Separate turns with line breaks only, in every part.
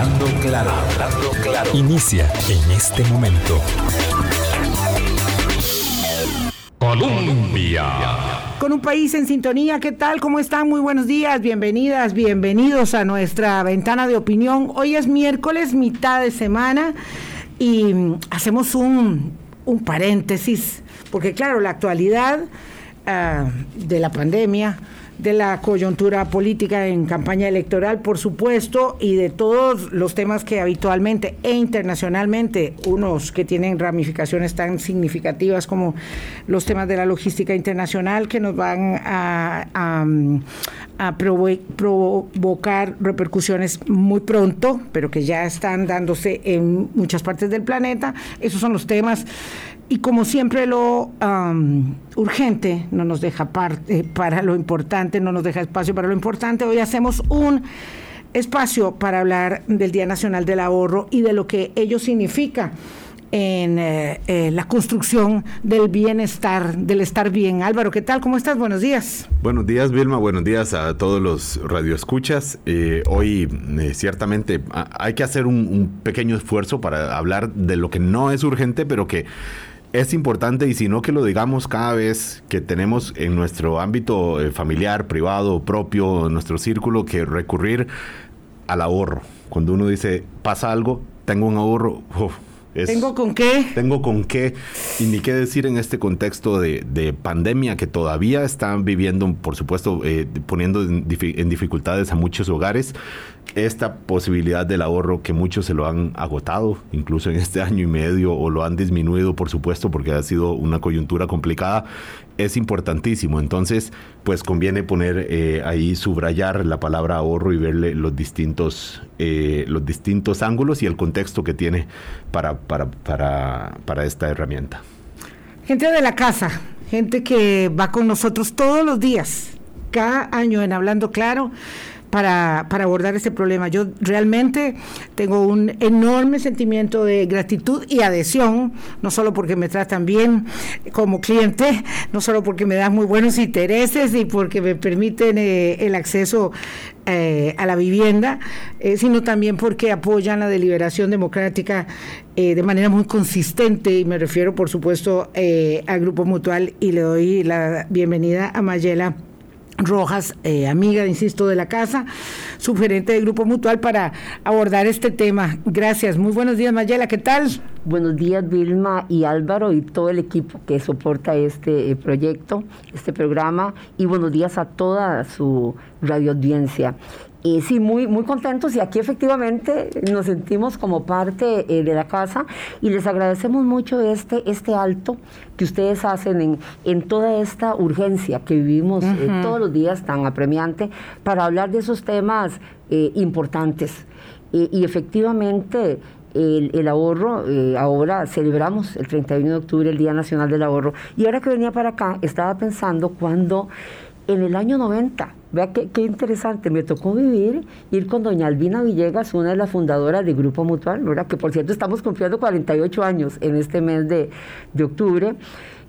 Hablando claro, hablando claro. Inicia en este momento. Colombia.
Con un país en sintonía, ¿qué tal? ¿Cómo están? Muy buenos días, bienvenidas, bienvenidos a nuestra ventana de opinión. Hoy es miércoles, mitad de semana, y hacemos un, un paréntesis, porque claro, la actualidad ah, de la pandemia de la coyuntura política en campaña electoral, por supuesto, y de todos los temas que habitualmente e internacionalmente, unos que tienen ramificaciones tan significativas como los temas de la logística internacional que nos van a, a, provocar repercusiones muy pronto, pero que ya están dándose en muchas partes del planeta. Esos son los temas y como siempre lo urgente no nos deja parte para lo importante, no nos deja espacio para lo importante, hoy hacemos un espacio para hablar del Día Nacional del Ahorro y de lo que ello significa en eh, eh, la construcción del bienestar, del estar bien. Álvaro, ¿qué tal? ¿Cómo estás? Buenos días.
Buenos días, Vilma. Buenos días a todos los radioescuchas. Eh, hoy, ciertamente, hay que hacer un pequeño esfuerzo para hablar de lo que no es urgente, pero que es importante y si no que lo digamos cada vez que tenemos en nuestro ámbito eh, familiar, privado, propio, nuestro círculo, que recurrir al ahorro. Cuando uno dice, pasa algo, tengo un ahorro,
¿Tengo con qué?
Tengo con qué. Y ni qué decir en este contexto de, pandemia que todavía están viviendo, por supuesto, eh, poniendo en, dificultades a muchos hogares. Esta posibilidad del ahorro que muchos se lo han agotado, incluso en este año y medio, o lo han disminuido, por supuesto, porque ha sido una coyuntura complicada es importantísimo. Entonces, pues conviene poner eh, ahí, subrayar la palabra ahorro y verle los distintos, eh, los distintos ángulos y el contexto que tiene para, para, para, para esta herramienta.
Gente de la casa, gente que va con nosotros todos los días, cada año en Hablando Claro para, para abordar ese problema. Yo realmente tengo un enorme sentimiento de gratitud y adhesión, no solo porque me tratan bien como cliente, no solo porque me dan muy buenos intereses y porque me permiten eh, el acceso eh, a la vivienda, eh, sino también porque apoyan la deliberación democrática de manera muy consistente y me refiero por supuesto al Grupo Mutual y le doy la bienvenida a Mayela Rojas, eh, amiga, insisto, de la casa, sugerente del Grupo Mutual para abordar este tema. Gracias. Muy buenos días, Mayela. ¿Qué tal?
Buenos días, Vilma y Álvaro y todo el equipo que soporta este eh, proyecto, este programa. Y buenos días a toda su radio audiencia. Y sí, muy, muy contentos y aquí efectivamente nos sentimos como parte eh, de la casa y les agradecemos mucho este, este alto que ustedes hacen en, en toda esta urgencia que vivimos eh, todos los días tan apremiante para hablar de esos temas eh, importantes. y efectivamente el, el, ahorro, ahora celebramos el 31 de octubre el Día Nacional del Ahorro y ahora que venía para acá estaba pensando cuando en el año 90 Vea qué, interesante, me tocó vivir, ir con doña Albina Villegas, una de las fundadoras del Grupo Mutual, ¿verdad? que por cierto estamos cumpliendo 48 años en este mes de, octubre,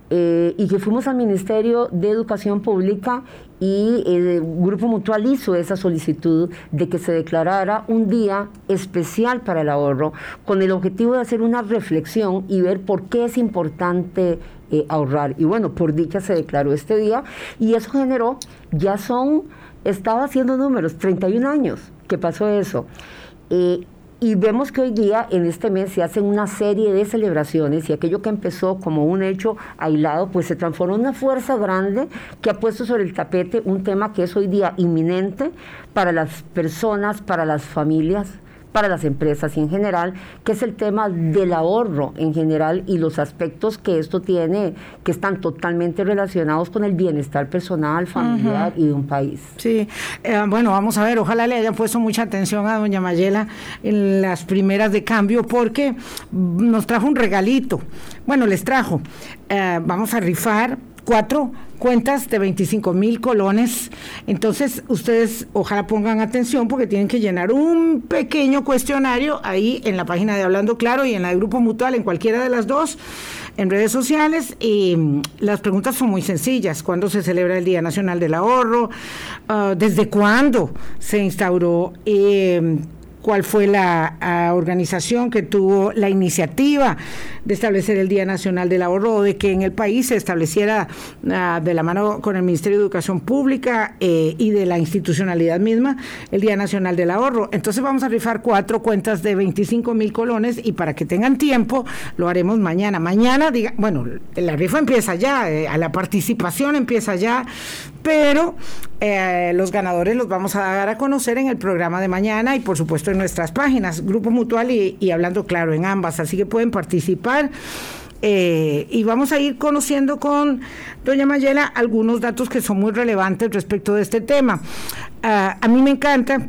eh, y que fuimos al Ministerio de Educación Pública y el Grupo Mutual hizo esa solicitud de que se declarara un día especial para el ahorro, con el objetivo de hacer una reflexión y ver por qué es importante eh, ahorrar. Y bueno, por dicha se declaró este día y eso generó, ya son, estaba haciendo números, 31 años que pasó eso. Eh, y vemos que hoy día, en este mes, se hacen una serie de celebraciones y aquello que empezó como un hecho aislado, pues se transformó en una fuerza grande que ha puesto sobre el tapete un tema que es hoy día inminente para las personas, para las familias, para las empresas y en general, que es el tema del ahorro en general y los aspectos que esto tiene, que están totalmente relacionados con el bienestar personal, familiar y de un país.
Sí, eh, bueno, vamos a ver, ojalá le hayan puesto mucha atención a doña Mayela en las primeras de cambio, porque nos trajo un regalito. Bueno, les trajo. Eh, vamos a rifar cuatro cuentas de 25 mil colones. Entonces, ustedes ojalá pongan atención porque tienen que llenar un pequeño cuestionario ahí en la página de Hablando Claro y en la de Grupo Mutual, en cualquiera de las dos, en redes sociales. Y mm, las preguntas son muy sencillas. ¿Cuándo se celebra el Día Nacional del Ahorro? Ah, ¿Desde cuándo se instauró? Eh, cuál fue la ah, organización que tuvo la iniciativa de establecer el Día Nacional del Ahorro, de que en el país se estableciera ah, de la mano con el Ministerio de Educación Pública eh, y de la institucionalidad misma el Día Nacional del Ahorro. Entonces vamos a rifar cuatro cuentas de 25 mil colones y para que tengan tiempo lo haremos mañana. Mañana, diga, bueno, la rifa empieza ya, eh, a la participación empieza ya, pero eh, los ganadores los vamos a dar a conocer en el programa de mañana y por supuesto en nuestras páginas, Grupo Mutual y, Hablando Claro en ambas, así que pueden participar. Eh, y vamos a ir conociendo con doña Mayela algunos datos que son muy relevantes respecto de este tema. Ah, a mí me encanta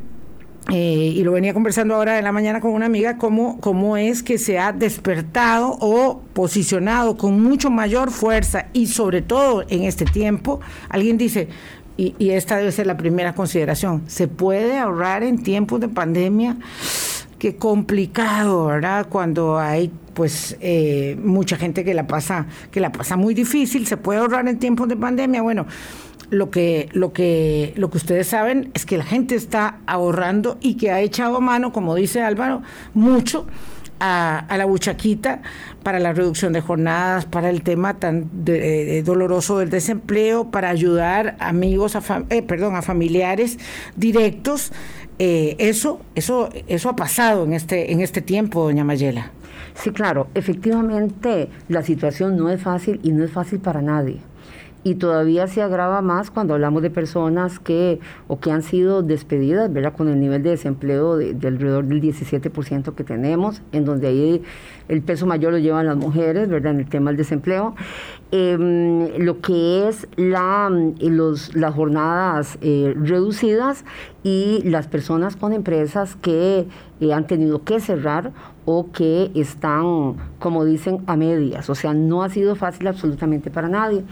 eh, y lo venía conversando ahora en la mañana con una amiga, cómo, cómo es que se ha despertado o posicionado con mucho mayor fuerza y sobre todo en este tiempo, alguien dice, y, y esta debe ser la primera consideración, ¿se puede ahorrar en tiempos de pandemia? Qué complicado, ¿verdad? Cuando hay pues eh, mucha gente que la pasa que la pasa muy difícil, se puede ahorrar en tiempos de pandemia. Bueno, lo que, lo que, lo que ustedes saben es que la gente está ahorrando y que ha echado mano, como dice Álvaro, mucho a, la buchaquita para la reducción de jornadas, para el tema tan doloroso del desempleo, para ayudar amigos, a eh, perdón, a familiares directos. Eh, eso, eso, eso ha pasado en este, en este tiempo, doña Mayela.
Sí, claro, efectivamente la situación no es fácil y no es fácil para nadie y todavía se agrava más cuando hablamos de personas que o que han sido despedidas, ¿verdad? Con el nivel de desempleo de, alrededor del 17% que tenemos, en donde ahí el peso mayor lo llevan las mujeres, ¿verdad? En el tema del desempleo. Em, lo que es la, las jornadas eh, reducidas y las personas con empresas que eh, han tenido que cerrar o que están, como dicen, a medias. O sea, no ha sido fácil absolutamente para nadie.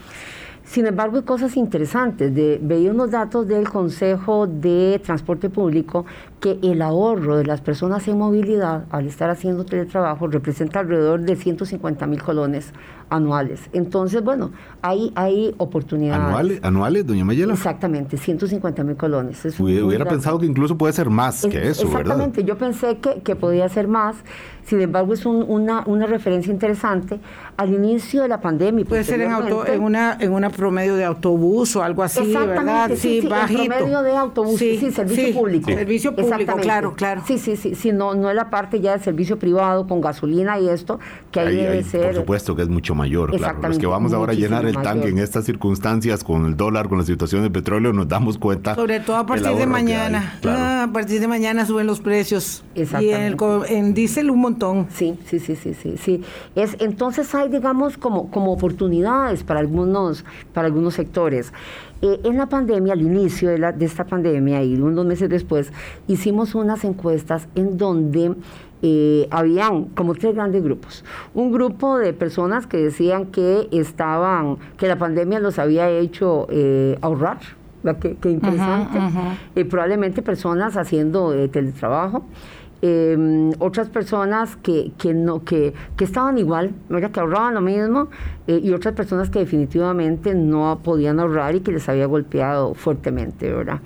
Sin embargo, hay cosas interesantes. De, veía unos datos del Consejo de Transporte Público que el ahorro de las personas en movilidad al estar haciendo teletrabajo representa alrededor de 150 mil colones anuales. Entonces, bueno, hay, hay oportunidades.
¿Anuales, anuales doña Mayela?
Exactamente, 150 mil colones.
hubiera, pensado que incluso puede ser más que eso,
exactamente, yo pensé que, que podía ser más. Sin embargo, es una, una referencia interesante al inicio de la pandemia.
Puede ser en, auto, en, una, en una promedio de autobús o algo así, ¿verdad?
Sí, sí, bajito. En promedio de autobús, sí, servicio público.
Servicio público, claro, claro.
Sí, sí, sí, sí no, no es la parte ya de servicio privado con gasolina y esto, que ahí, debe ser.
Por supuesto que es mucho mayor, claro. Los que vamos ahora a llenar el tanque en estas circunstancias con el dólar, con la situación del petróleo, nos damos cuenta.
Sobre todo a partir de mañana. Ah, a partir de mañana suben los precios. Exactamente. Y en, en diésel un montón.
Sí, sí, sí, sí, sí. sí. Es, entonces hay digamos, como, como oportunidades para algunos, para algunos sectores. Eh, en la pandemia, al inicio de, la, de esta pandemia y unos meses después, hicimos unas encuestas en donde eh, habían como tres grandes grupos. Un grupo de personas que decían que estaban, que la pandemia los había hecho eh, ahorrar, qué, interesante. probablemente personas haciendo teletrabajo. Em, otras personas que, que, no, que, que estaban igual, que ahorraban lo mismo, eh, y otras personas que definitivamente no podían ahorrar y que les había golpeado fuertemente, ¿verdad?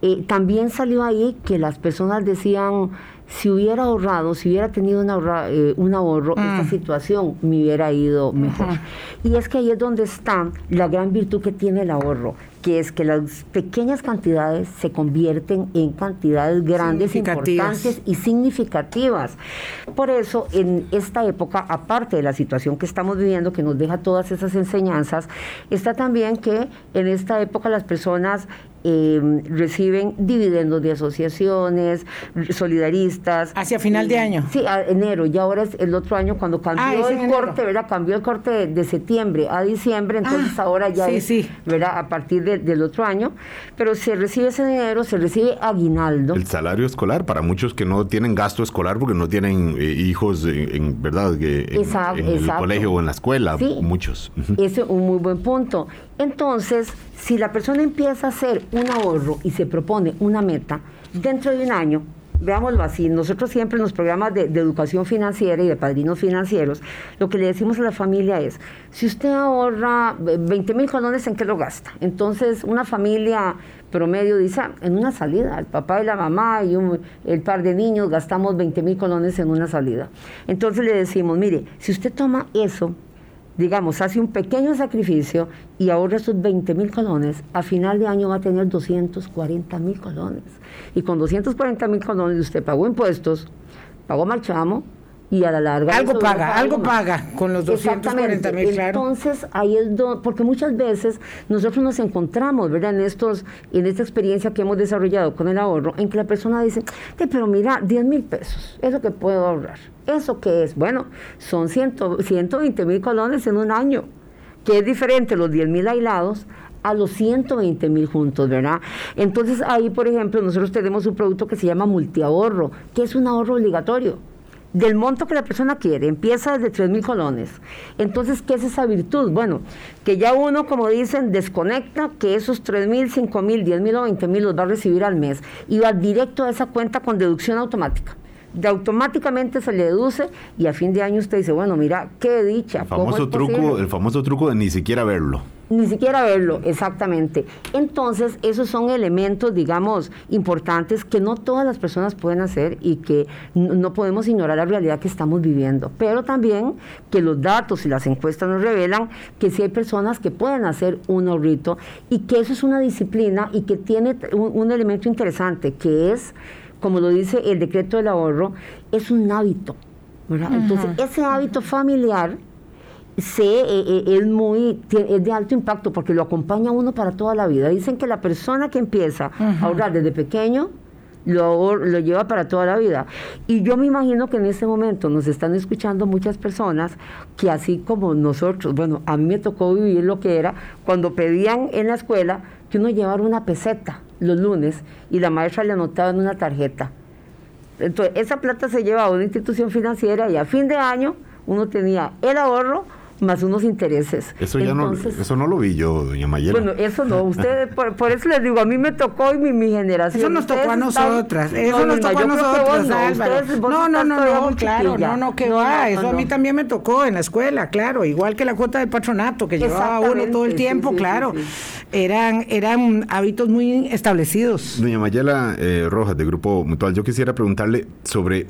Eh, también salió ahí que las personas decían, si hubiera ahorrado, si hubiera tenido eh, un ahorro, esta mm. situación me hubiera ido mejor. Y es que ahí es donde está la gran virtud que tiene el ahorro, que es que las pequeñas cantidades se convierten en cantidades grandes, importantes y significativas. Por eso, en esta época, aparte de la situación que estamos viviendo, que nos deja todas esas enseñanzas, está también que en esta época las personas Em, reciben dividendos de asociaciones, solidaristas.
¿Hacia final de año?
Sí, a enero. Y ahora es el otro año cuando cambió ah, el corte, ¿verdad? Cambió el corte de, septiembre a diciembre, entonces ah, ahora ya es, ¿verdad? A partir del otro año. Pero se recibe ese dinero, se recibe aguinaldo.
El salario escolar, para muchos que no tienen gasto escolar porque no tienen eh, hijos, en, ¿verdad? En, el colegio o en la escuela, muchos.
Ese es un muy buen punto. Entonces, si la persona empieza a hacer un ahorro y se propone una meta, dentro de un año veámoslo así, nosotros siempre en los programas de, educación financiera y de padrinos financieros, lo que le decimos a la familia es, si usted ahorra 20 mil colones, ¿en qué lo gasta? Entonces, una familia promedio dice, ah, en una salida, el papá y la mamá y el par de niños gastamos 20 mil colones en una salida. Entonces le decimos, mire, si usted toma eso, digamos, hace un pequeño sacrificio y ahorra esos 20 mil colones, a final de año va a tener 240 mil colones. Y con 240 mil colones usted pagó impuestos, pagó marchamo, y a la larga...
Algo paga, algo paga con los 240 mil, claro.
Entonces, ahí es donde, porque muchas veces nosotros nos encontramos, ¿verdad? En, estos, en esta experiencia que hemos desarrollado con el ahorro, en que la persona dice, pero mira, 10 mil pesos, es lo que puedo ahorrar. ¿Eso qué es? Bueno, son 120 mil colones en un año, que es diferente los 10 mil aislados a los 120 mil juntos, ¿verdad? Entonces ahí, por ejemplo, nosotros tenemos un producto que se llama multiahorro, que es un ahorro obligatorio del monto que la persona quiere, empieza desde 3 mil colones. Entonces, ¿qué es esa virtud? Bueno, que ya uno, como dicen, desconecta que esos 3 mil, 5 mil, 10 mil o 20 mil los va a recibir al mes y va directo a esa cuenta con deducción automática. De automáticamente se le deduce y a fin de año usted dice, bueno, mira, qué dicha.
El famoso, truco, el famoso truco de ni siquiera verlo.
Ni siquiera verlo, exactamente. Entonces, esos son elementos, digamos, importantes que no todas las personas pueden hacer y que no podemos ignorar la realidad que estamos viviendo. Pero también que los datos y las encuestas nos revelan que sí hay personas que pueden hacer un ahorrito y que eso es una disciplina y que tiene un, elemento interesante, que es, como lo dice el decreto del ahorro, es un hábito. Entonces, ese hábito familiar se, eh, eh, es, muy, es de alto impacto porque lo acompaña uno para toda la vida. Dicen que la persona que empieza a ahorrar desde pequeño lo, lo, lleva para toda la vida. Y yo me imagino que en este momento nos están escuchando muchas personas que así como nosotros, bueno, a mí me tocó vivir lo que era cuando pedían en la escuela que uno llevara una peseta los lunes y la maestra le anotaba en una tarjeta. Entonces, esa plata se llevaba a una institución financiera y a fin de año uno tenía el ahorro más unos intereses.
Eso ya no, eso no lo vi yo, doña Mayela.
Bueno, eso no, usted, por, eso les digo, a mí me tocó y mi, generación.
Eso nos tocó a nosotras, eso nos tocó a nosotros, no, no, no, no, claro, no, no, que va, eso a mí también me tocó en la escuela, claro, igual que la cuota del patronato que llevaba uno todo el tiempo, claro, eran, eran hábitos muy establecidos.
Doña Mayela eh, Rojas, de Grupo Mutual, yo quisiera preguntarle sobre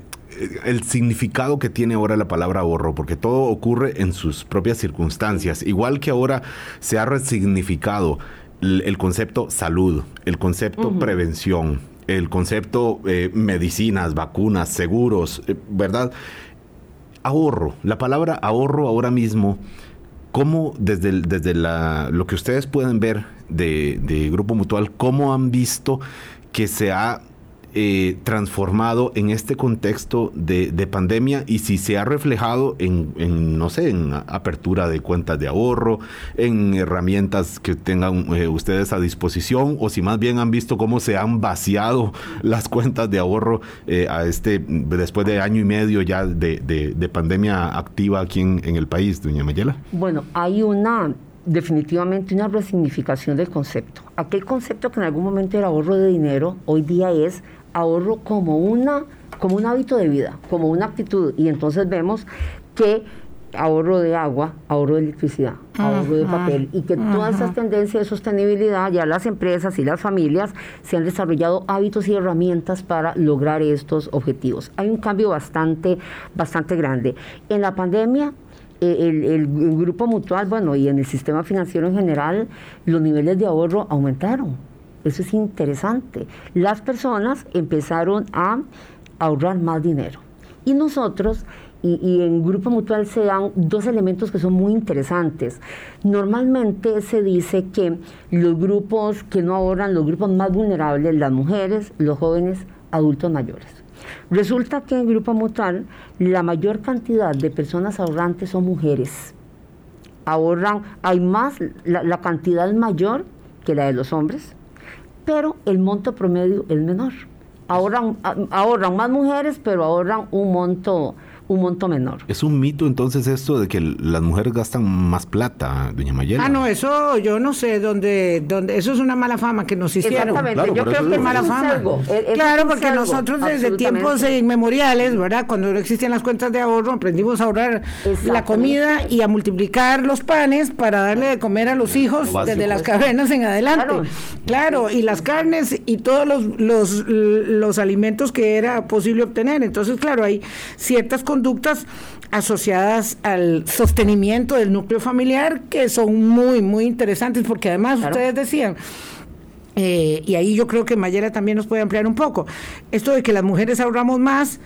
el significado que tiene ahora la palabra ahorro, porque todo ocurre en sus propias circunstancias. Igual que ahora se ha resignificado el, concepto salud, el concepto prevención, el concepto eh, medicinas, vacunas, seguros, eh, ¿verdad? Ahorro, la palabra ahorro ahora mismo, ¿cómo desde, desde lo que ustedes pueden ver de, de Grupo Mutual, cómo han visto que se ha eh, transformado en este contexto de, pandemia y si se ha reflejado en, no sé, en apertura de cuentas de ahorro, en herramientas que tengan eh, ustedes a disposición o si más bien han visto cómo se han vaciado las cuentas de ahorro eh, a este después de año y medio ya de, pandemia activa aquí en, en el país, doña Mayela.
Bueno, hay una definitivamente una resignificación del concepto. Aquel concepto que en algún momento era ahorro de dinero, hoy día es ahorro como, una, como un hábito de vida, como una actitud. Y entonces vemos que ahorro de agua, ahorro de electricidad, ahorro de papel, y que todas esas tendencias de sostenibilidad, ya las empresas y las familias se han desarrollado hábitos y herramientas para lograr estos objetivos. Hay un cambio bastante, bastante grande. En la pandemia, eh, el, el, grupo mutual, bueno, y en el sistema financiero en general, los niveles de ahorro aumentaron eso es interesante. Las personas empezaron a ahorrar más dinero. Y nosotros, y, en Grupo Mutual se dan dos elementos que son muy interesantes. Normalmente se dice que los grupos que no ahorran, los grupos más vulnerables, las mujeres, los jóvenes, adultos mayores. Resulta que en Grupo Mutual la mayor cantidad de personas ahorrantes son mujeres. Ahorran, hay más, la, la cantidad mayor que la de los hombres pero el monto promedio es menor. Ahorran, ahorran más mujeres, pero ahorran un monto, un monto menor.
Es un mito entonces esto de que las mujeres gastan más plata, doña Mayela.
Ah, no, eso yo no sé dónde, dónde eso es una mala fama que nos hicieron.
Exactamente, yo creo que es mala fama.
claro, porque nosotros desde tiempos inmemoriales, ¿verdad? Cuando no existían las cuentas de ahorro, aprendimos a ahorrar la comida y a multiplicar los panes para darle de comer a los hijos desde las cavernas en adelante. Claro. y las carnes y todos los, los, los alimentos que era posible obtener. Entonces, claro, hay ciertas conductas asociadas al sostenimiento del núcleo familiar que son muy, muy interesantes porque además ustedes decían, eh, y ahí yo creo que Mayera también nos puede ampliar un poco, esto de que las mujeres ahorramos más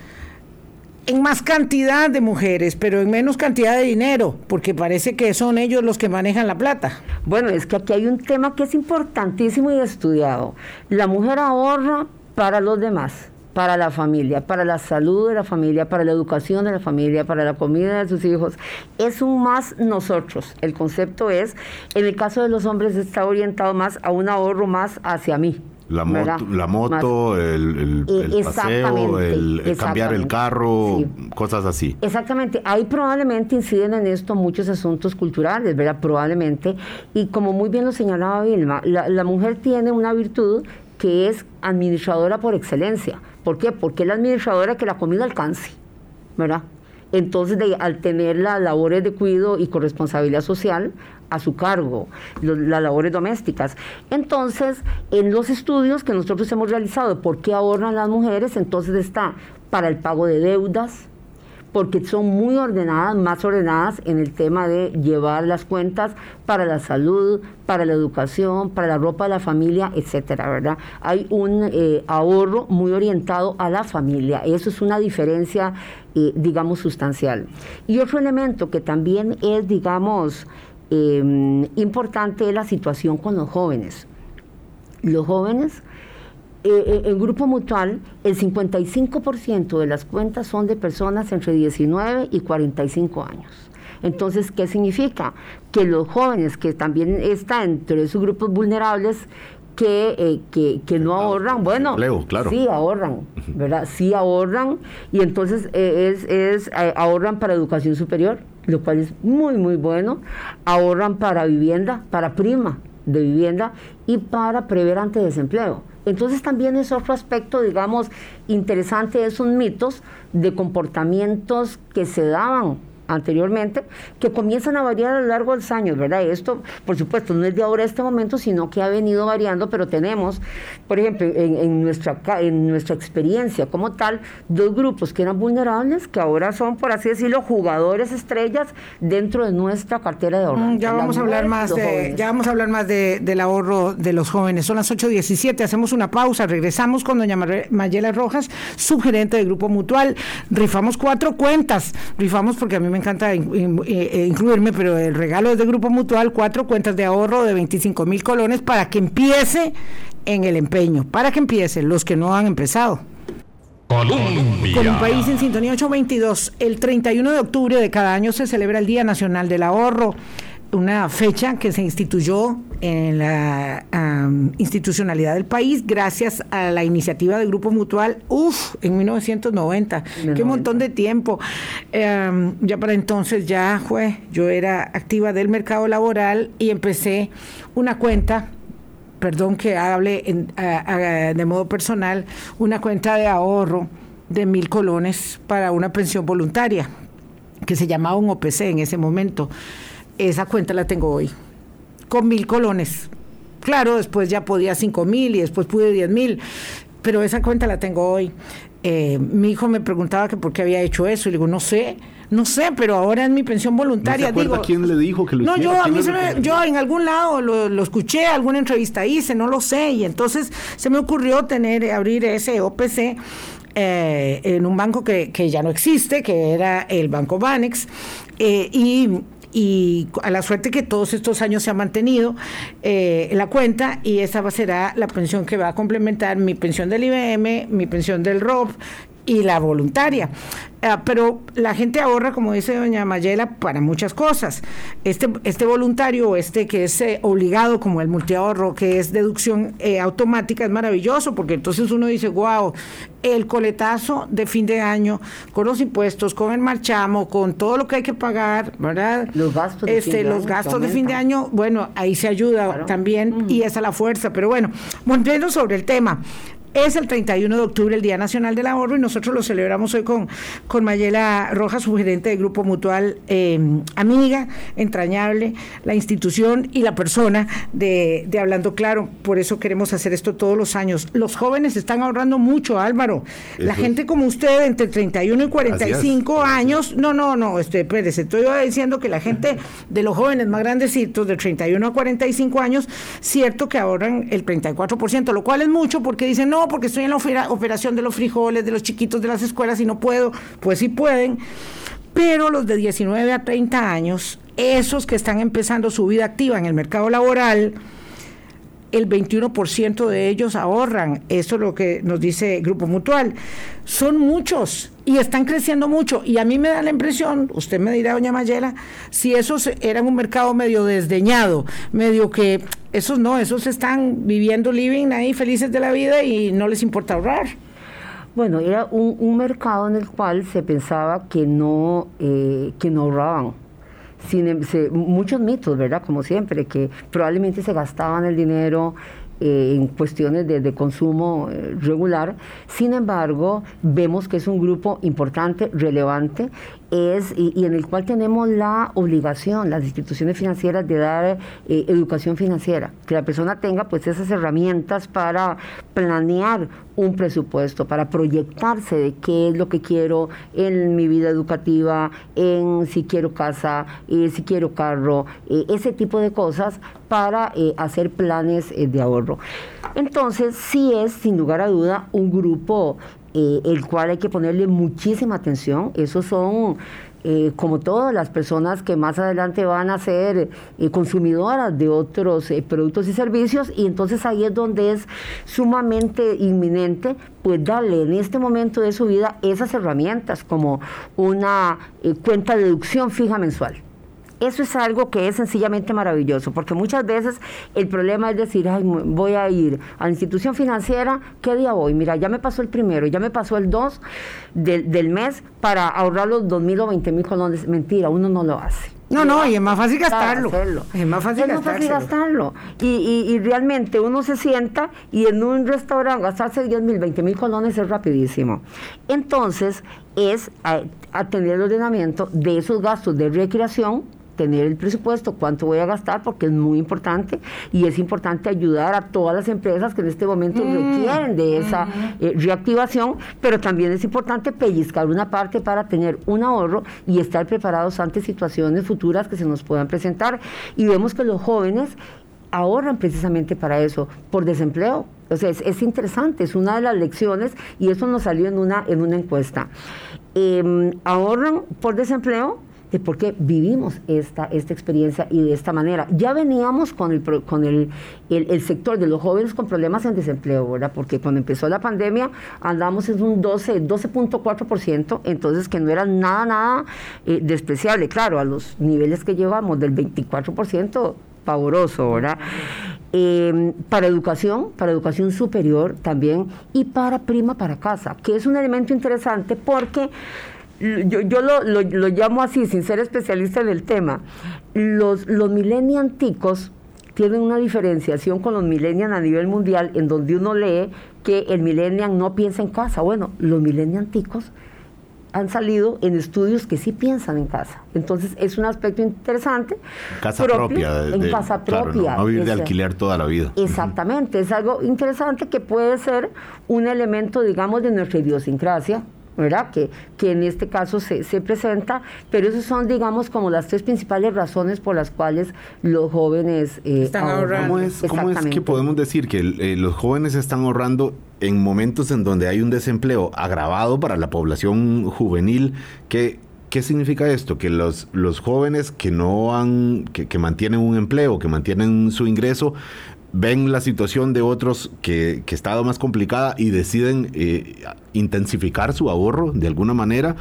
en más cantidad de mujeres, pero en menos cantidad de dinero, porque parece que son ellos los que manejan la plata.
Bueno, es que aquí hay un tema que es importantísimo y estudiado. La mujer ahorra para los demás para la familia, para la salud de la familia, para la educación de la familia, para la comida de sus hijos. Es un más nosotros. El concepto es, en el caso de los hombres está orientado más a un ahorro más hacia mí.
La moto, la moto el, el, paseo, el, cambiar el carro, cosas así.
Exactamente. Ahí probablemente inciden en esto muchos asuntos culturales, ¿verdad? Probablemente. Y como muy bien lo señalaba Vilma, la, la mujer tiene una virtud que es administradora por excelencia. ¿Por qué? Porque la administradora que la comida alcance, ¿verdad? Entonces, al tener las labores de cuidado y corresponsabilidad social a su cargo, las labores domésticas. Entonces, en los estudios que nosotros hemos realizado de por qué ahorran las mujeres, entonces está para el pago de deudas, porque son muy ordenadas, más ordenadas en el tema de llevar las cuentas para la salud, para la educación, para la ropa de la familia, etcétera, ¿verdad? Hay un eh, ahorro muy orientado a la familia. Eso es una diferencia, eh, digamos, sustancial. Y otro elemento que también es, digamos, em, importante es la situación con los jóvenes. Los jóvenes eh, eh, el grupo mutual, el 55% de las cuentas son de personas entre 19 y 45 años. Entonces, ¿qué significa? Que los jóvenes que también están entre esos grupos vulnerables que, eh, que, no ahorran, bueno,
claro.
sí ahorran, ¿verdad? Sí ahorran y entonces es, es ahorran para educación superior, lo cual es muy, muy bueno, ahorran para vivienda, para prima de vivienda y para prever ante desempleo. Entonces también es otro aspecto, digamos, interesante de esos mitos de comportamientos que se daban anteriormente, que comienzan a variar a lo largo de los años, ¿verdad? Esto, por supuesto, no es de ahora este momento, sino que ha venido variando, pero tenemos, por ejemplo, en, nuestra, en nuestra experiencia como tal, dos grupos que eran vulnerables, que ahora son, por así decirlo, jugadores estrellas dentro de nuestra cartera de ahorro.
Mm, ya, vamos a hablar más de, ya vamos a hablar más de, del ahorro de los jóvenes. Son las 8.17, hacemos una pausa, regresamos con doña Mayela Rojas, subgerente del Grupo Mutual. Rifamos cuatro cuentas, rifamos porque a mí me me encanta eh, incluirme, pero el regalo es de Grupo Mutual, cuatro cuentas de ahorro de 25 mil colones para que empiece en el empeño, para que empiece los que no han empezado.
Colombia.
Con un país en sintonía 822, el 31 de octubre de cada año se celebra el Día Nacional del Ahorro una fecha que se instituyó en la institucionalidad del país gracias a la iniciativa del Grupo Mutual, uff, en 1990, qué montón de tiempo. Em, ya para entonces ya fue, yo era activa del mercado laboral y empecé una cuenta perdón que hable de modo personal, una cuenta de ahorro de mil colones para una pensión voluntaria, que se llamaba un OPC en ese momento. Esa cuenta la tengo hoy, con mil colones. Claro, después ya podía cinco mil y después pude diez mil, pero esa cuenta la tengo hoy. Eh, mi hijo me preguntaba que por qué había hecho eso y le digo, no sé, no sé, pero ahora es mi pensión voluntaria.
¿No
digo,
quién le dijo que lo
No, yo, a mí se me, yo en algún lado lo, escuché, alguna entrevista hice, no lo sé, y entonces se me ocurrió tener, abrir ese OPC eh, en un banco que, que, ya no existe, que era el Banco Banex, eh, y y a la suerte que todos estos años se ha mantenido eh, la cuenta y esa será la pensión que va a complementar mi pensión del IBM, mi pensión del ROP y la voluntaria. Ah, pero la gente ahorra, como dice doña Mayela, para muchas cosas. Este, este voluntario, este que es eh, obligado, como el multiahorro, que es deducción eh, automática, es maravilloso, porque entonces uno dice, wow, el coletazo de fin de año, con los impuestos, con el marchamo, con todo lo que hay que pagar, ¿verdad?
Los gastos de
este,
fin de
los
año
gastos de fin de año, bueno, ahí se ayuda también y esa es la fuerza. Pero bueno, volviendo sobre el tema. Es el 31 de octubre el Día Nacional del Ahorro y nosotros lo celebramos hoy con, con Mayela Rojas, su gerente de Grupo Mutual, eh, amiga, entrañable, la institución y la persona de, de Hablando Claro. Por eso queremos hacer esto todos los años. Los jóvenes están ahorrando mucho, Álvaro. La gente como usted, entre 31 y 45
Así es.
años, no, no, no, este, espérese, estoy diciendo que la gente de los jóvenes más grandecitos, de 31 a 45 años, cierto que ahorran el 34%, lo cual es mucho porque dicen, no, porque estoy en la opera- operación de los frijoles, de los chiquitos de las escuelas y no puedo, pues sí pueden. Pero los de 19 a 30 años, esos que están empezando su vida activa en el mercado laboral, el 21% de ellos ahorran. Eso es lo que nos dice Grupo Mutual. Son muchos y están creciendo mucho. Y a mí me da la impresión, usted me dirá, doña Mayela, si esos eran un mercado medio desdeñado, medio que esos no, esos están viviendo, living ahí felices de la vida y no les importa ahorrar.
Bueno, era un, mercado en el cual se pensaba que no, eh, que no ahorraban. Em- muchos mitos, ¿verdad? Como siempre, que probablemente se gastaban el dinero eh, en cuestiones de, de consumo eh, regular. Sin embargo, vemos que es un grupo importante, relevante, es, y, en el cual tenemos la obligación, las instituciones financieras, de dar eh, educación financiera, que la persona tenga pues esas herramientas para planear un presupuesto, para proyectarse de qué es lo que quiero en mi vida educativa, en si quiero casa, eh, si quiero carro, eh, ese tipo de cosas para hacer planes de ahorro. Entonces, sí es, sin lugar a duda, un grupo eh, el cual hay que ponerle muchísima atención. Esos son, eh, como todas las personas que más adelante van a ser eh, consumidoras de otros productos y servicios, y entonces ahí es donde es sumamente inminente, pues darle en este momento de su vida esas herramientas como una cuenta de deducción fija mensual. Eso es algo que es sencillamente maravilloso, porque muchas veces el problema es decir, Ay, voy a ir a la institución financiera, ¿qué día voy? Mira, ya me pasó el primero, ya me pasó el 2 del, del mes para ahorrar los 2 mil o 20 mil colones. Mentira, uno no lo hace.
No, no, y es más fácil gastarlo.
hacerlo.
Es más fácil
Es más fácil gastarlo. Y, y- y realmente uno se sienta y en un restaurante gastarse 10 mil, 20 mil colones es rapidísimo. Entonces, es a, a tener el ordenamiento de esos gastos de recreación tener el presupuesto, cuánto voy a gastar, porque es muy importante y es importante ayudar a todas las empresas que en este momento requieren de esa eh, reactivación, pero también es importante pellizcar una parte para tener un ahorro y estar preparados ante situaciones futuras que se nos puedan presentar. Y vemos que los jóvenes ahorran precisamente para eso, por desempleo. O sea, es, es interesante, es una de las lecciones y eso nos salió en una, en una encuesta. Em, ahorran por desempleo de por qué vivimos esta, esta experiencia y de esta manera. Ya veníamos con el, con el, el, sector de los jóvenes con problemas en desempleo, ¿verdad? Porque cuando empezó la pandemia andamos en un 12, 12.4%, entonces que no era nada, nada eh, despreciable. Claro, a los niveles que llevamos del 24%, pavoroso, ¿verdad? Eh, para educación, para educación superior también, y para prima para casa, que es un elemento interesante porque yo, yo lo, lo- lo llamo así, sin ser especialista en el tema. Los, los millennianticos tienen una diferenciación con los millennials a nivel mundial, en donde uno lee que el millennial no piensa en casa. Bueno, los millennianticos han salido en estudios que sí piensan en casa. Entonces es un aspecto interesante.
Casa
propio,
propia. de-
en
de-
casa
claro,
propia.
no, no vivir de
Ese-
alquiler toda la vida.
Exactamente, es algo interesante que puede ser un elemento, digamos, de nuestra idiosincrasia, ¿verdad? Que, que en este caso se, se presenta, pero esas son, digamos, como las tres principales razones por las cuales los jóvenes eh,
Están
ahorran.
ahorrando.
¿Cómo es, cómo es
Exactamente.
que podemos decir que eh, los jóvenes están ahorrando en momentos en donde hay un desempleo agravado para la población juvenil? ¿Qué, qué significa esto? Que los, los jóvenes que no han, que, que mantienen un empleo, que mantienen su ingreso, ven la situación de otros que, que está más complicada y deciden eh, intensificar su ahorro de alguna manera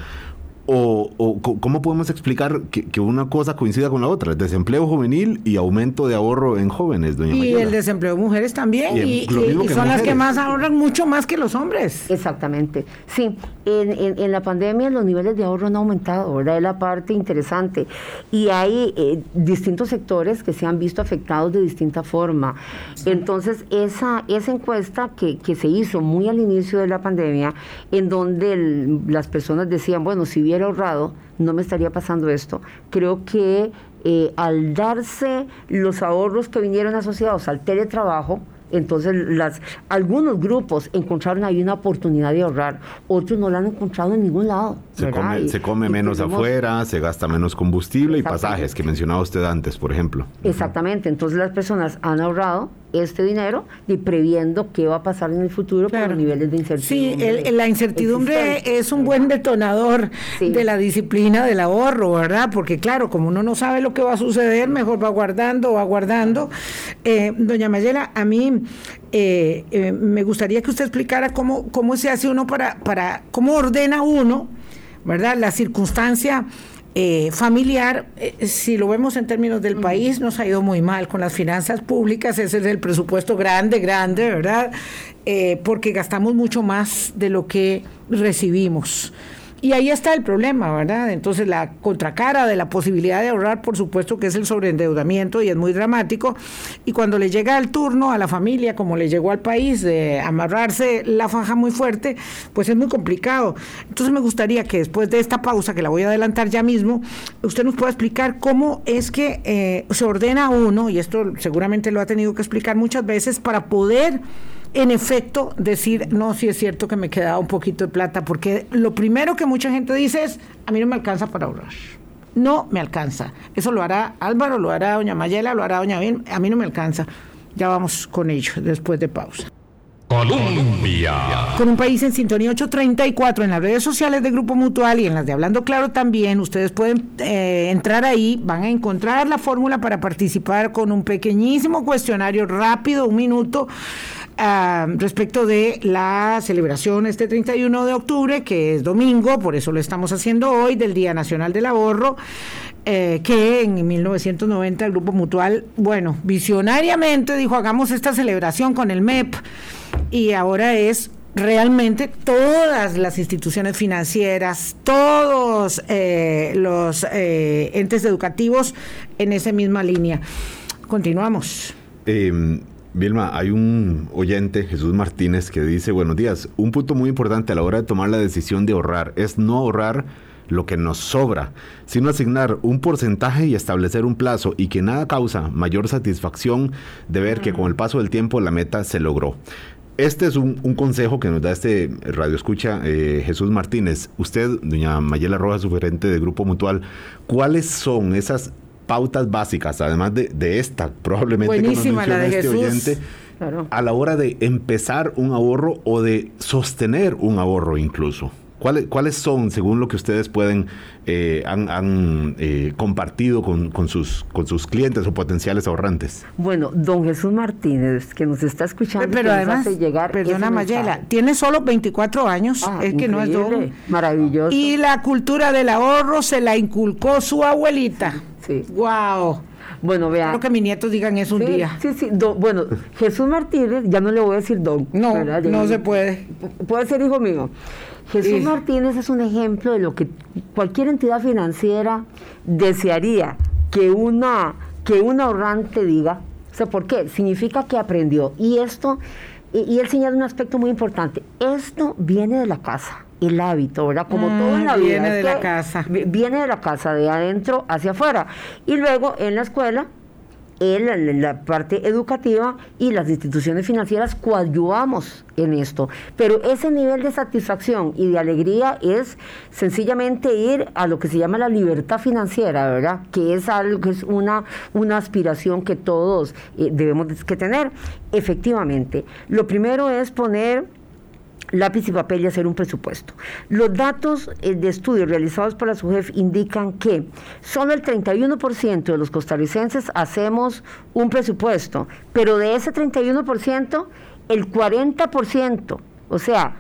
o, o, cómo podemos explicar que, que, una cosa coincida con la otra? Desempleo juvenil y aumento de ahorro en jóvenes, doña
Y
Mayela.
el desempleo de mujeres también. Y, y, y son mujeres. las que más ahorran mucho más que los hombres.
Exactamente. Sí, en, en, en, la pandemia los niveles de ahorro han aumentado, ¿verdad? Es la parte interesante. Y hay eh, distintos sectores que se han visto afectados de distinta forma. Entonces, esa, esa encuesta que, que se hizo muy al inicio de la pandemia, en donde el, las personas decían, bueno, si bien ahorrado, no me estaría pasando esto. Creo que eh, al darse los ahorros que vinieron asociados al teletrabajo, entonces las, algunos grupos encontraron ahí una oportunidad de ahorrar, otros no la han encontrado en ningún lado.
Se come, y, se come menos tenemos, afuera, se gasta menos combustible y pasajes que mencionaba usted antes, por ejemplo.
Exactamente, entonces las personas han ahorrado este dinero y previendo qué va a pasar en el futuro claro. por los niveles de incertidumbre.
Sí, el, la incertidumbre es un buen detonador sí. de la disciplina del ahorro, ¿verdad? Porque claro, como uno no sabe lo que va a suceder, mejor va guardando, va guardando. Eh, doña Mayela, a mí eh, eh, me gustaría que usted explicara cómo, cómo se hace uno para, para, cómo ordena uno, ¿verdad? La circunstancia eh, familiar, eh, si lo vemos en términos del país, nos ha ido muy mal con las finanzas públicas, ese es el presupuesto grande, grande, ¿verdad? Eh, porque gastamos mucho más de lo que recibimos. Y ahí está el problema, ¿verdad? Entonces la contracara de la posibilidad de ahorrar, por supuesto que es el sobreendeudamiento y es muy dramático. Y cuando le llega el turno a la familia, como le llegó al país, de amarrarse la faja muy fuerte, pues es muy complicado. Entonces me gustaría que después de esta pausa, que la voy a adelantar ya mismo, usted nos pueda explicar cómo es que eh, se ordena uno, y esto seguramente lo ha tenido que explicar muchas veces, para poder en efecto decir, no, si es cierto que me quedaba un poquito de plata, porque lo primero que mucha gente dice es, a mí no me alcanza para ahorrar. No me alcanza. Eso lo hará Álvaro, lo hará doña Mayela, lo hará doña Bien, a mí no me alcanza. Ya vamos con ello después de pausa.
Colombia.
Con un país en sintonía 834 en las redes sociales de Grupo Mutual y en las de Hablando Claro también. Ustedes pueden eh, entrar ahí, van a encontrar la fórmula para participar con un pequeñísimo cuestionario rápido, un minuto. Uh, respecto de la celebración este 31 de octubre, que es domingo, por eso lo estamos haciendo hoy, del Día Nacional del Ahorro, eh, que en 1990 el Grupo Mutual, bueno, visionariamente dijo, hagamos esta celebración con el MEP, y ahora es realmente todas las instituciones financieras, todos eh, los eh, entes educativos en esa misma línea. Continuamos.
Vilma, hay un oyente, Jesús Martínez, que dice, buenos días, un punto muy importante a la hora de tomar la decisión de ahorrar es no ahorrar lo que nos sobra, sino asignar un porcentaje y establecer un plazo y que nada causa mayor satisfacción de ver que con el paso del tiempo la meta se logró. Este es un, un, consejo que nos da este radio escucha eh, Jesús Martínez. Usted, doña Mayela Rojas, su gerente de Grupo Mutual, ¿cuáles son esas pautas básicas, además de, de esta, probablemente
Buenísima,
que nos
la de
este
Jesús.
oyente, claro. a la hora de empezar un ahorro o de sostener un ahorro incluso? ¿Cuáles, ¿Cuáles son, según lo que ustedes pueden, eh, han, han eh, compartido con, con, sus, con sus clientes o potenciales ahorrantes?
Bueno, don Jesús Martínez, que nos está escuchando,
pero además,
llegar
perdona Mayela, tiene solo 24 años,
ah,
es que no es don.
Maravilloso.
Y la cultura del ahorro se la inculcó su abuelita.
Sí.
Wow.
Bueno, vea.
Quiero que mis nietos digan eso
sí,
un día.
Sí, sí. Bueno, Jesús Martínez, ya no le voy a decir don.
No, ¿verdad? no se puede.
Puede ser hijo mío. Jesús sí. Martínez es un ejemplo de lo que cualquier entidad financiera desearía que una, que un ahorrante diga. O sea, ¿por qué? Significa que aprendió. Y esto, y, y él señala un aspecto muy importante. Esto viene de la casa el hábito, ¿verdad? Como
mm,
todo en la vida.
Viene de la casa.
Viene de la casa, de adentro hacia afuera. Y luego en la escuela, en la, en la, parte educativa y las instituciones financieras coadyuvamos en esto. Pero ese nivel de satisfacción y de alegría es sencillamente ir a lo que se llama la libertad financiera, ¿verdad? Que es algo que es una, una aspiración que todos eh, debemos que tener. Efectivamente, lo primero es poner lápiz y papel y hacer un presupuesto. Los datos eh, de estudios realizados por la SUGEF indican que solo el 31% de los costarricenses hacemos un presupuesto, pero de ese 31%, el 40%, o sea,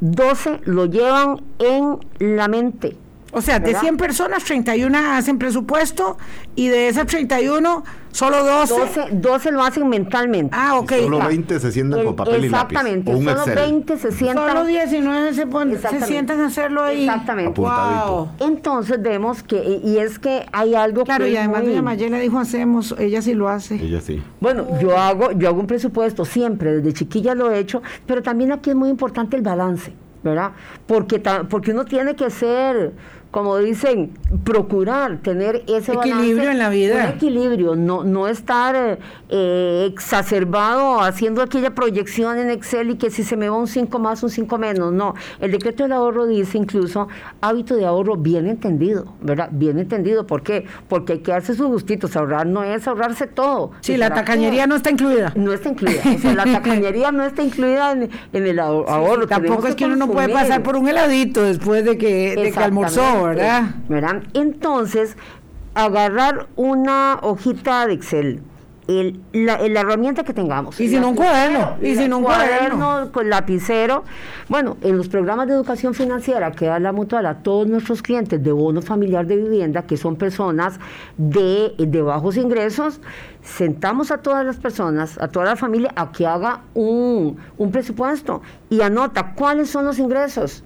12 lo llevan en la mente.
O sea, de 100 personas, 31 hacen presupuesto y de esas 31, solo 12.
12, 12 lo hacen mentalmente.
Ah, ok.
Solo 20 se sientan con papel y lápiz.
Exactamente,
o un
solo
Excel.
20 se sientan.
Solo 19 se, pon- se sientan a hacerlo ahí.
Exactamente.
Apuntadito.
Wow.
Entonces vemos que, y es que hay algo
Claro,
que
y
es
además
muy-
doña Mayela dijo hacemos, ella sí lo hace.
Ella sí.
Bueno, yo hago, yo hago un presupuesto siempre, desde chiquilla lo he hecho, pero también aquí es muy importante el balance, ¿verdad? Porque, ta- porque uno tiene que ser, como dicen, procurar tener ese
Equilibrio
balance,
en la vida.
Un equilibrio, no, no estar eh, eh, exacerbado haciendo aquella proyección en Excel y que si se me va un 5 más, un 5 menos. No, el decreto del ahorro dice incluso hábito de ahorro bien entendido, ¿verdad? Bien entendido. ¿Por qué? Porque hay que darse sus gustitos. Ahorrar no es ahorrarse todo.
Sí,
¿Y
la tacañería no está incluida.
No está incluida. O sea, la tacañería no está incluida en, en el ahor- ahorro.
Tampoco
Tenemos
es que uno no puede pasar por un heladito después de que, de que almorzó, ¿verdad?
¿verdad? Entonces, agarrar una hojita de Excel, el- la, herramienta que tengamos.
Y si no un cuaderno, y si no un cuaderno.
con lapicero. Bueno, en los programas de educación financiera que da la mutual a todos nuestros clientes de bono familiar de vivienda, que son personas de, de bajos ingresos, sentamos a todas las personas, a toda la familia, a que haga un, un presupuesto y anota cuáles son los ingresos.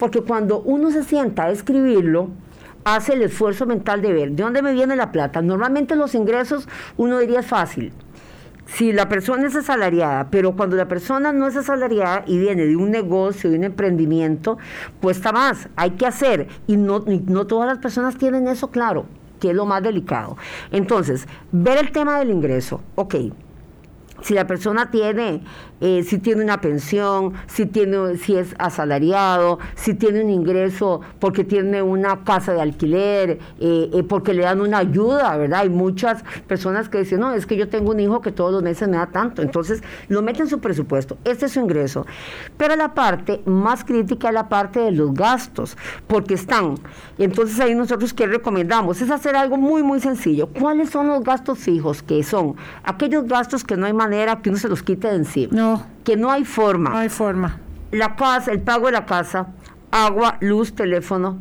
Porque cuando uno se sienta a escribirlo, hace el esfuerzo mental de ver de dónde me viene la plata. Normalmente los ingresos uno diría es fácil. Si la persona es asalariada, pero cuando la persona no es asalariada y viene de un negocio, de un emprendimiento, cuesta más, hay que hacer. Y no, todas las personas tienen eso claro, que es lo más delicado. Entonces, ver el tema del ingreso, ok, si la persona tiene, eh, si tiene una pensión, si tiene, si es asalariado, si tiene un ingreso porque tiene una casa de alquiler, eh, eh, porque le dan una ayuda, ¿verdad? Hay muchas personas que dicen, no, es que yo tengo un hijo que todos los meses me da tanto. Entonces, lo mete en su presupuesto. Este es su ingreso. Pero la parte más crítica es la parte de los gastos, porque están. Entonces, ahí nosotros, ¿qué recomendamos? Es hacer algo muy, muy sencillo. ¿Cuáles son los gastos fijos? Que son aquellos gastos que no hay manera que uno se los quite de encima.
No,
Que no hay forma.
no hay forma.
La casa, el pago de la casa, agua, luz, teléfono,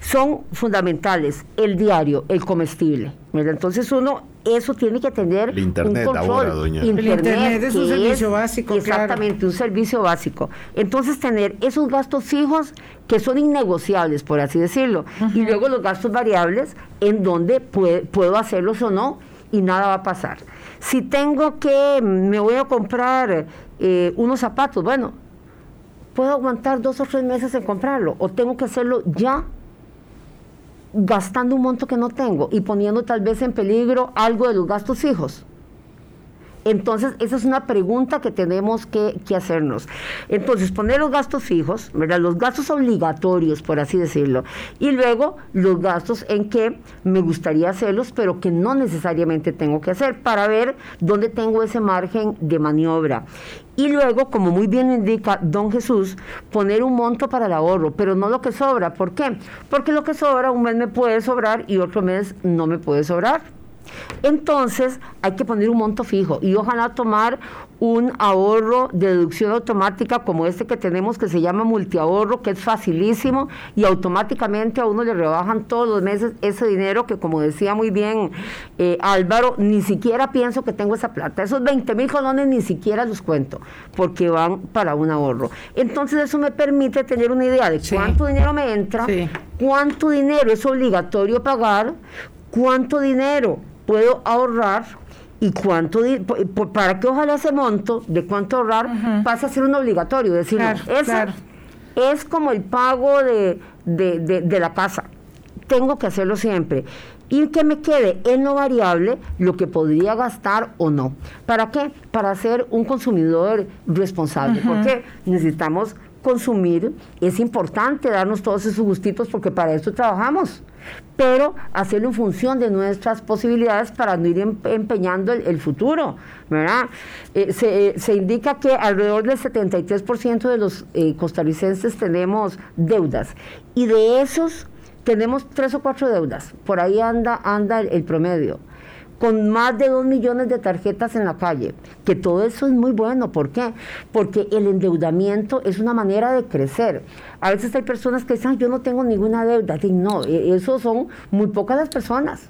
son fundamentales. El diario, el comestible. ¿verdad? Entonces uno eso tiene que tener
El internet
un control.
ahora, doña.
El internet es un
que
servicio básico, claro.
Exactamente, un servicio básico. Entonces tener esos gastos fijos que son innegociables, por así decirlo, y luego los gastos variables en donde pue- puedo hacerlos o no y nada va a pasar. Si tengo que, me voy a comprar eh, unos zapatos, bueno, puedo aguantar dos o tres meses en comprarlo o tengo que hacerlo ya gastando un monto que no tengo y poniendo tal vez en peligro algo de los gastos fijos. Entonces, esa es una pregunta que tenemos que, hacernos. Entonces, poner los gastos fijos, ¿verdad? Los gastos obligatorios, por así decirlo. Y luego, los gastos en que me gustaría hacerlos, pero que no necesariamente tengo que hacer, para ver dónde tengo ese margen de maniobra. Y luego, como muy bien indica don Jesús, poner un monto para el ahorro, pero no lo que sobra. ¿Por qué? Porque lo que sobra, un mes me puede sobrar y otro mes no me puede sobrar. Entonces hay que poner un monto fijo y ojalá tomar un ahorro de deducción automática como este que tenemos que se llama multiahorro, que es facilísimo y automáticamente a uno le rebajan todos los meses ese dinero que como decía muy bien eh, Álvaro, ni siquiera pienso que tengo esa plata. Esos 20 mil colones ni siquiera los cuento porque van para un ahorro. Entonces eso me permite tener una idea de
Sí.
cuánto dinero me entra,
Sí.
cuánto dinero es obligatorio pagar, cuánto dinero puedo ahorrar y cuánto para que ojalá ese monto de cuánto ahorrar pase a ser un obligatorio. Decir,
Claro,
ese
claro.
es como el pago de, de- de- de la casa. Tengo que hacerlo siempre. Y que me quede en lo variable lo que podría gastar o no. ¿Para qué? Para ser un consumidor responsable. Porque necesitamos consumir, es importante darnos todos esos gustitos porque para eso trabajamos, pero hacerlo en función de nuestras posibilidades para no ir em, empeñando el, futuro, ¿verdad? Eh, se, se, indica que alrededor del 73% de los eh, costarricenses tenemos deudas y de esos tenemos tres o cuatro deudas, por ahí anda, anda el promedio con más de dos millones de tarjetas en la calle, que todo eso es muy bueno. ¿Por qué? Porque el endeudamiento es una manera de crecer. A veces hay personas que dicen, yo no tengo ninguna deuda. Y no, e, eso son muy pocas las personas.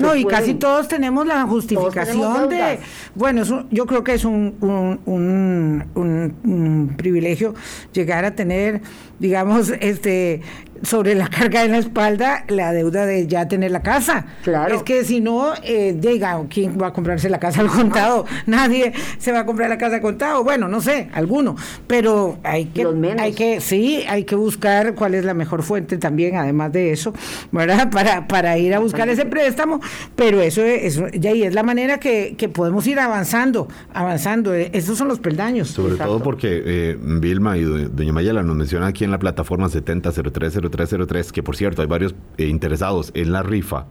No, y casi todos tenemos la justificación de, bueno, yo creo que es un, un, privilegio llegar a tener, digamos, este sobre la carga de la espalda la deuda de ya tener la casa. Claro. Es que si no, eh, diga, ¿quién va a comprarse la casa al contado? Nadie se va a comprar la casa al contado. Bueno, no sé, alguno. Pero hay que, hay que, sí, hay que buscar cuál es la mejor fuente también, además de eso, ¿verdad? Para, para ir a buscar ese préstamo. Pero eso es, ya y es la manera que, que podemos ir avanzando, avanzando. Eh, esos son los peldaños.
Sobre todo porque eh, Vilma y doña Mayela nos mencionan aquí en la plataforma 7003 303, que por cierto hay varios eh, interesados en la rifa,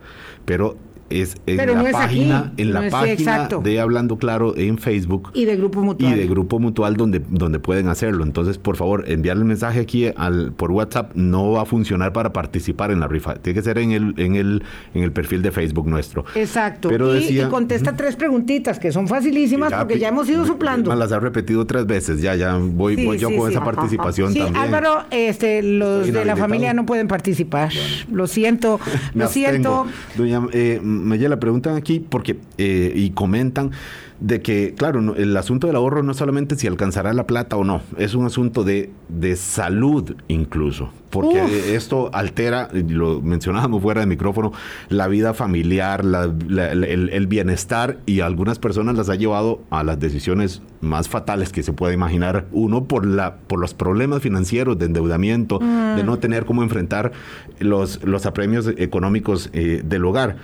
pero es en la página, en la página de Hablando Claro en Facebook
y de Grupo Mutual.
Y de Grupo Mutual donde, donde pueden hacerlo. Entonces, por favor, enviarle el mensaje aquí al, por WhatsApp no va a funcionar para participar en la rifa. Tiene que ser en el, en el, en el perfil de Facebook nuestro.
Exacto. Pero y, contesta tres preguntitas que son facilísimas porque ya hemos ido suplando.
Me las ha repetido tres veces, ya, ya voy, voy yo con esa participación también.
Álvaro, este, los de la familia no pueden participar. Lo siento, lo siento.
Doña, eh, la preguntan aquí porque, eh, y comentan de que, claro, el asunto del ahorro no solamente si alcanzará la plata o no, es un asunto de, de salud incluso, porque esto altera, lo mencionábamos fuera de micrófono, la vida familiar, el, bienestar y algunas personas las ha llevado a las decisiones más fatales que se puede imaginar uno por, la, por los problemas financieros de endeudamiento, de no tener cómo enfrentar los, los apremios económicos eh, del hogar.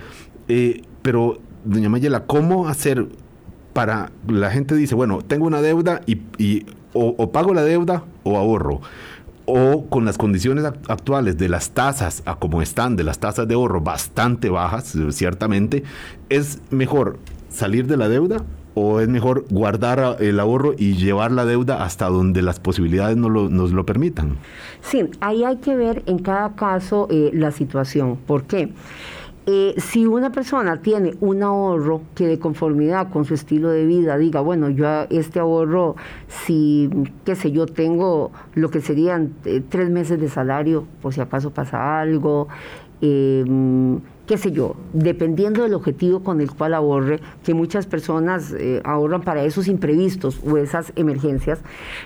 Eh, pero, doña Mayela, ¿cómo hacer para la gente dice, bueno, tengo una deuda y, o, pago la deuda o ahorro? O con las condiciones actuales de las tasas, a como están, de las tasas de ahorro bastante bajas, ciertamente, ¿es mejor salir de la deuda o es mejor guardar el ahorro y llevar la deuda hasta donde las posibilidades nos lo, nos lo permitan?
Sí, ahí hay que ver en cada caso eh, la situación. ¿Por qué? Eh, si una persona tiene un ahorro que de conformidad con su estilo de vida diga, bueno, yo este ahorro, si, qué sé yo, tengo lo que serían eh, tres meses de salario, por si acaso pasa algo, eh, qué sé yo, dependiendo del objetivo con el cual ahorre, que muchas personas eh, ahorran para esos imprevistos o esas emergencias,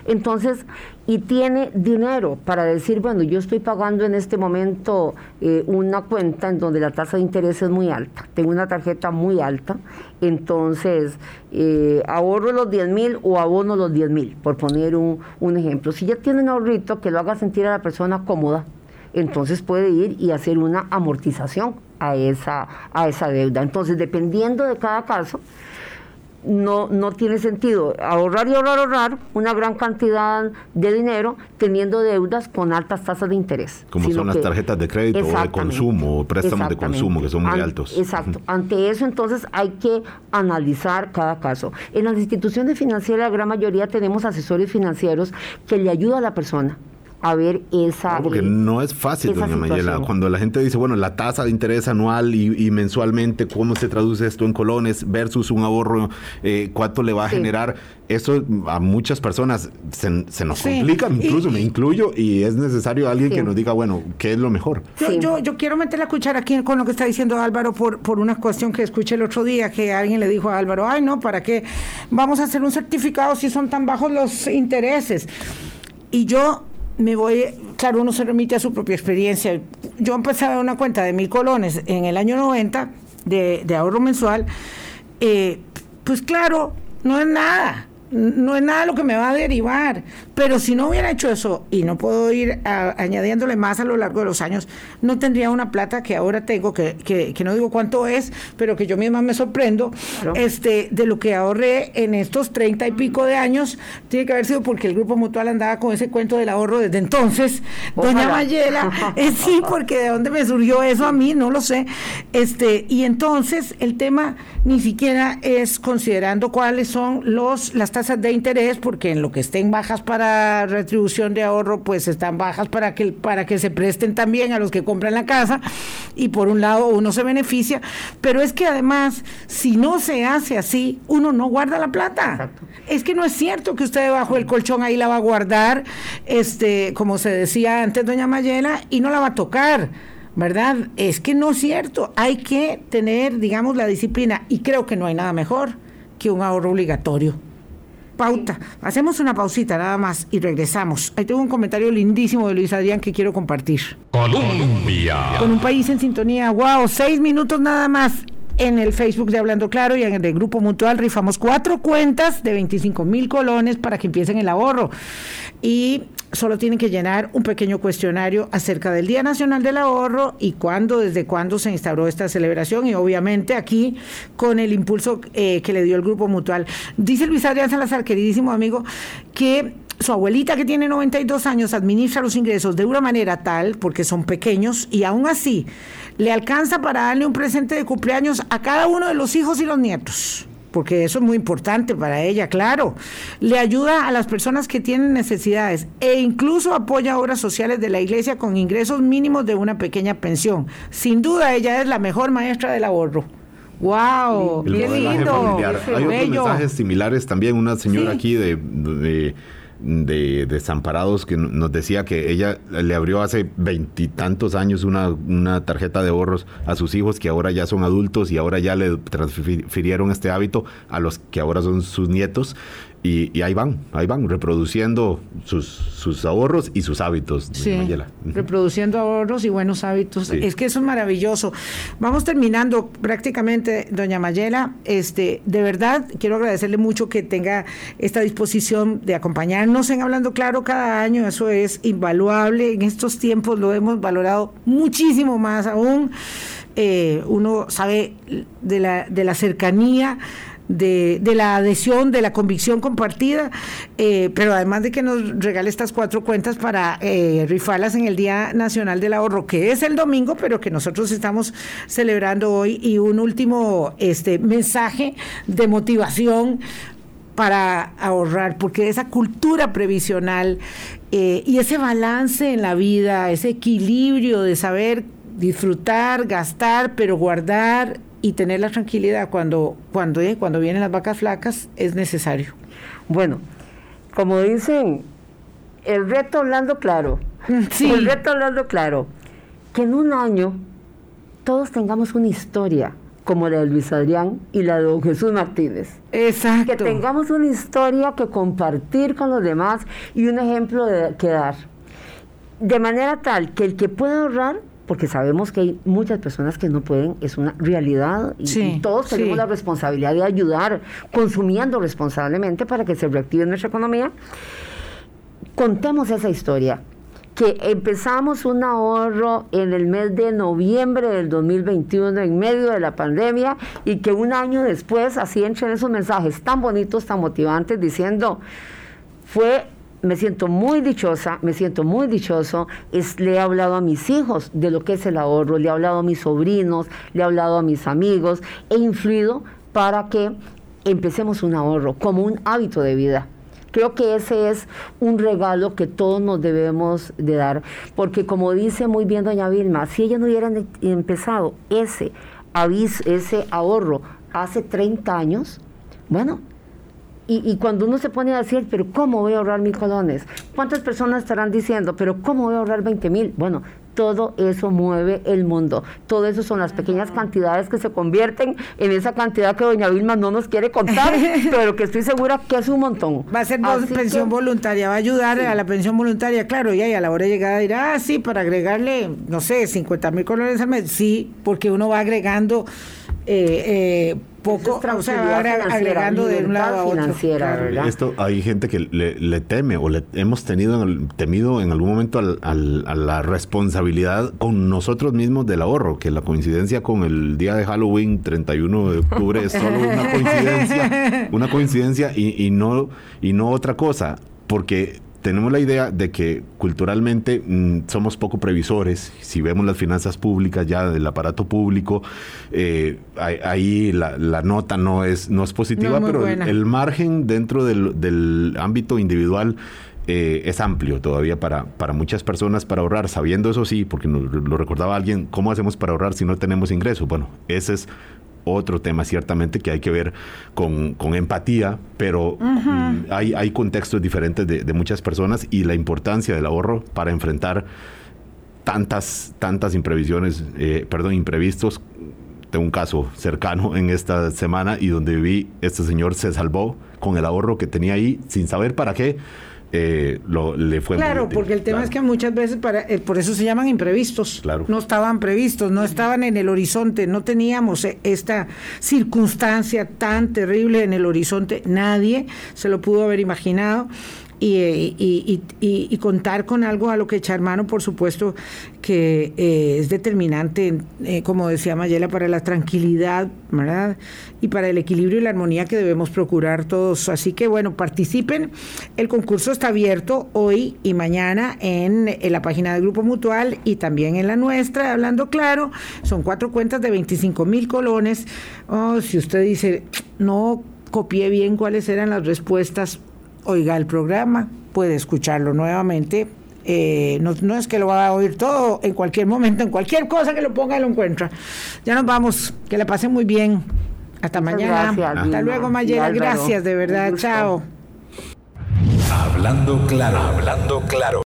entonces, y tiene dinero para decir, bueno, yo estoy pagando en este momento eh, una cuenta en donde la tasa de interés es muy alta, tengo una tarjeta muy alta, entonces eh, ahorro los 10 mil o abono los 10 mil, por poner un, un ejemplo. Si ya tiene un ahorrito que lo haga sentir a la persona cómoda, entonces puede ir y hacer una amortización a esa, a esa deuda. Entonces, dependiendo de cada caso, no, no tiene sentido ahorrar y ahorrar, ahorrar una gran cantidad de dinero teniendo deudas con altas tasas de interés.
Como son las tarjetas de crédito o de consumo o préstamos de consumo que son muy altos.
Exacto. Ante eso entonces hay que analizar cada caso. En las instituciones financieras la gran mayoría tenemos asesores financieros que le ayudan a la persona a ver esa.
porque no es fácil, doña Mayela. Cuando la gente dice, bueno, la tasa de interés anual y, mensualmente, ¿cómo se traduce esto en colones versus un ahorro? Eh, ¿Cuánto le va a generar? Eso a muchas personas se, nos complica, incluso me incluyo, y es necesario alguien que nos diga, bueno, ¿qué es lo mejor?
Yo, yo, quiero meter la cuchara aquí con lo que está diciendo Álvaro por, por una cuestión que escuché el otro día, que alguien le dijo a Álvaro, ay, no, ¿para qué vamos a hacer un certificado si son tan bajos los intereses? Y yo me voy, claro, uno se remite a su propia experiencia. Yo empecé a una cuenta de mil colones en el año 90 de, ahorro mensual. Eh, pues claro, no es nada. No es nada lo que me va a derivar. Pero si no hubiera hecho eso y no puedo ir añadiéndole más a lo largo de los años, no tendría una plata que ahora tengo, que, que, que no digo cuánto es, pero que yo misma me sorprendo, este, de lo que ahorré en estos treinta y pico de años. Tiene que haber sido porque el Grupo Mutual andaba con ese cuento del ahorro desde entonces. Doña Mayela, eh, sí, porque de dónde me surgió eso a mí, no lo sé. Este, y entonces el tema ni siquiera es considerando cuáles son los las tasas de interés, porque en lo que estén bajas para retribución de ahorro, pues están bajas para que, para que se presten también a los que compran la casa, y por un lado uno se beneficia, pero es que además, si no se hace así, uno no guarda la plata. Es que no es cierto que usted debajo del colchón ahí la va a guardar, este, como se decía antes, doña Mayela, y no la va a tocar. ¿verdad? Es que no es cierto. Hay que tener, digamos, la disciplina y creo que no hay nada mejor que un ahorro obligatorio pauta. Hacemos una pausita nada más y regresamos. Ahí tengo un comentario lindísimo de Luis Adrián que quiero compartir.
Colombia.
Con un país en sintonía. Wow, seis minutos nada más. En el Facebook de Hablando Claro y en el Grupo Mutual rifamos cuatro cuentas de 25 mil colones para que empiecen el ahorro. Y solo tienen que llenar un pequeño cuestionario acerca del Día Nacional del Ahorro y cuándo, desde cuándo se instauró esta celebración y obviamente aquí con el impulso eh, que le dio el Grupo Mutual. Dice Luis Adrián Salazar, queridísimo amigo, que su abuelita que tiene 92 años administra los ingresos de una manera tal, porque son pequeños, y aún así le alcanza para darle un presente de cumpleaños a cada uno de los hijos y los nietos porque eso es muy importante para ella, claro. Le ayuda a las personas que tienen necesidades e incluso apoya obras sociales de la iglesia con ingresos mínimos de una pequeña pensión. Sin duda, ella es la mejor maestra del ahorro. ¡Wow! ¡Qué lindo!
Hay otros mensajes similares también. Una señora aquí de de desamparados que nos decía que ella le abrió hace veintitantos años una, una tarjeta de ahorros a sus hijos que ahora ya son adultos y ahora ya le transfirieron este hábito a los que ahora son sus nietos y, ahí van, ahí van, reproduciendo sus, sus ahorros y sus hábitos.
Sí, reproduciendo ahorros y buenos hábitos. Es que eso es maravilloso. Vamos terminando prácticamente, doña Mayela. Este, de verdad, quiero agradecerle mucho que tenga esta disposición de acompañarnos en Hablando Claro cada año. Eso es invaluable. En estos tiempos lo hemos valorado muchísimo más aún. Eh, uno sabe de la, de la cercanía de, la adhesión, de la convicción compartida, eh, pero además de que nos regale estas cuatro cuentas para eh, rifarlas en el Día Nacional del Ahorro, que es el domingo, pero que nosotros estamos celebrando hoy, y un último este, mensaje de motivación para ahorrar, porque esa cultura previsional eh, y ese balance en la vida, ese equilibrio de saber disfrutar, gastar, pero guardar y tener la tranquilidad cuando, cuando, eh, cuando vienen las vacas flacas es necesario.
Bueno, como dicen, el reto hablando claro, sí. el reto hablando claro, que en un año todos tengamos una historia como la de Luis Adrián y la de don Jesús Martínez.
Exacto.
Que tengamos una historia que compartir con los demás y un ejemplo de, que dar. De manera tal que el que pueda ahorrar porque sabemos que hay muchas personas que no pueden, es una realidad y, todos tenemos la responsabilidad de ayudar consumiendo responsablemente para que se reactive nuestra economía. Contemos esa historia, que empezamos un ahorro en el mes de noviembre del 2021 en medio de la pandemia y que un año después así entren esos mensajes tan bonitos, tan motivantes diciendo, fue me siento muy dichosa, me siento muy dichoso. Es, le he hablado a mis hijos de lo que es el ahorro, le he hablado a mis sobrinos, le he hablado a mis amigos, he influido para que empecemos un ahorro como un hábito de vida. Creo que ese es un regalo que todos nos debemos de dar, porque como dice muy bien doña Vilma, si ella no hubiera empezado ese aviso, ese ahorro hace 30 años, bueno, y, cuando uno se pone a decir, pero ¿cómo voy a ahorrar mil colones? ¿Cuántas personas estarán diciendo, pero ¿cómo voy a ahorrar 20 mil? Bueno, todo eso mueve el mundo. Todo eso son las pequeñas cantidades que se convierten en esa cantidad que doña Vilma no nos quiere contar, pero que estoy segura que es un montón.
Va a ser pensión voluntaria, va a ayudar a la pensión voluntaria, claro, y ahí a la hora de llegar dirá, ah, sí, para agregarle, no sé, 50 mil colones al mes. Sí, porque uno va agregando... Eh, eh, poco, o sea, agregando de un lado a otro.
Esto hay gente que le, teme o le hemos tenido temido en algún momento a la responsabilidad con nosotros mismos del ahorro, que la coincidencia con el día de Halloween 31 de octubre es solo una coincidencia, una coincidencia y, y no y no otra cosa, porque tenemos la idea de que culturalmente mm, somos poco previsores. Si vemos las finanzas públicas ya del aparato público, eh, ahí la, nota no es, no es positiva, pero el, margen dentro del, ámbito individual eh, es amplio todavía para, para muchas personas para ahorrar, sabiendo eso sí, porque lo recordaba alguien, ¿cómo hacemos para ahorrar si no tenemos ingresos? Bueno, ese es otro tema ciertamente que hay que ver con, empatía, pero mm, hay, hay, contextos diferentes de, muchas personas y la importancia del ahorro para enfrentar tantas, tantas imprevisiones, eh, perdón, imprevistos. Tengo un caso cercano en esta semana y donde vi, este señor se salvó con el ahorro que tenía ahí sin saber para qué eh, lo, le fue
Claro, porque el tema es que muchas veces, para, eh, por eso se llaman imprevistos. Claro. No estaban previstos, no estaban en el horizonte, no teníamos eh, esta circunstancia tan terrible en el horizonte. Nadie se lo pudo haber imaginado y, contar con algo a lo que echar mano, por supuesto, que eh, es determinante, eh, como decía Mayela, para la tranquilidad, ¿verdad? Y para el equilibrio y la armonía que debemos procurar todos. Así que, bueno, participen. El concurso está abierto hoy y mañana en, la página del Grupo Mutual y también en la nuestra, hablando claro. Son cuatro cuentas de 25 mil colones. Oh, si usted dice, no copié bien cuáles eran las respuestas, oiga el programa, puede escucharlo nuevamente. Eh, no, es que lo va a oír todo en cualquier momento, en cualquier cosa que lo ponga lo encuentra. Ya nos vamos, que la pasen muy bien. Hasta mañana. Hasta luego, Mayela. Gracias, de verdad. Chao.
Hablando claro, hablando claro.